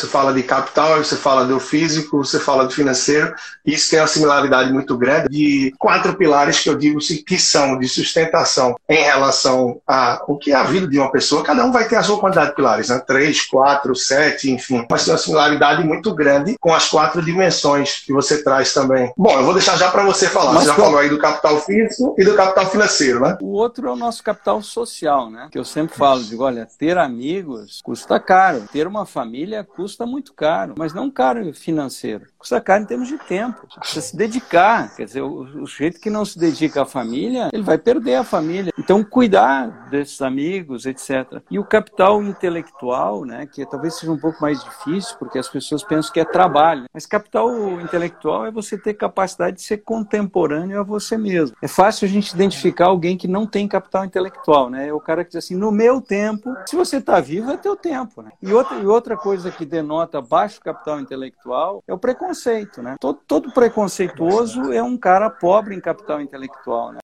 Você fala de capital, você fala do físico, você fala do financeiro. Isso tem uma similaridade muito grande de quatro pilares que eu digo que são de sustentação em relação a o que é a vida de uma pessoa. Cada um vai ter a sua quantidade de pilares, né? Três, quatro, sete, enfim. Mas tem uma similaridade muito grande com as quatro dimensões que você traz também. Bom, eu vou deixar já para você falar. Mas você já falou aí do capital físico e do capital financeiro, né? O outro é o nosso capital social, né? Que eu sempre falo, digo, olha, ter amigos custa caro, ter uma família custa muito caro, mas não caro financeiro, custa caro em termos de tempo. Precisa se dedicar, quer dizer, o, o jeito que não se dedica à família, ele vai perder a família. Então, cuidar desses amigos, etc. E o capital intelectual, né, que talvez seja um pouco mais difícil, porque as pessoas pensam que é trabalho, mas capital intelectual é você ter capacidade de ser contemporâneo a você mesmo. É fácil a gente identificar alguém que não tem capital intelectual, né? É o cara que diz assim, no meu tempo, se você está vivo, é teu tempo, né? E outra, e outra coisa que denota baixo capital intelectual é o preconceito, né? Todo, todo preconceituoso é um cara pobre em capital intelectual, né?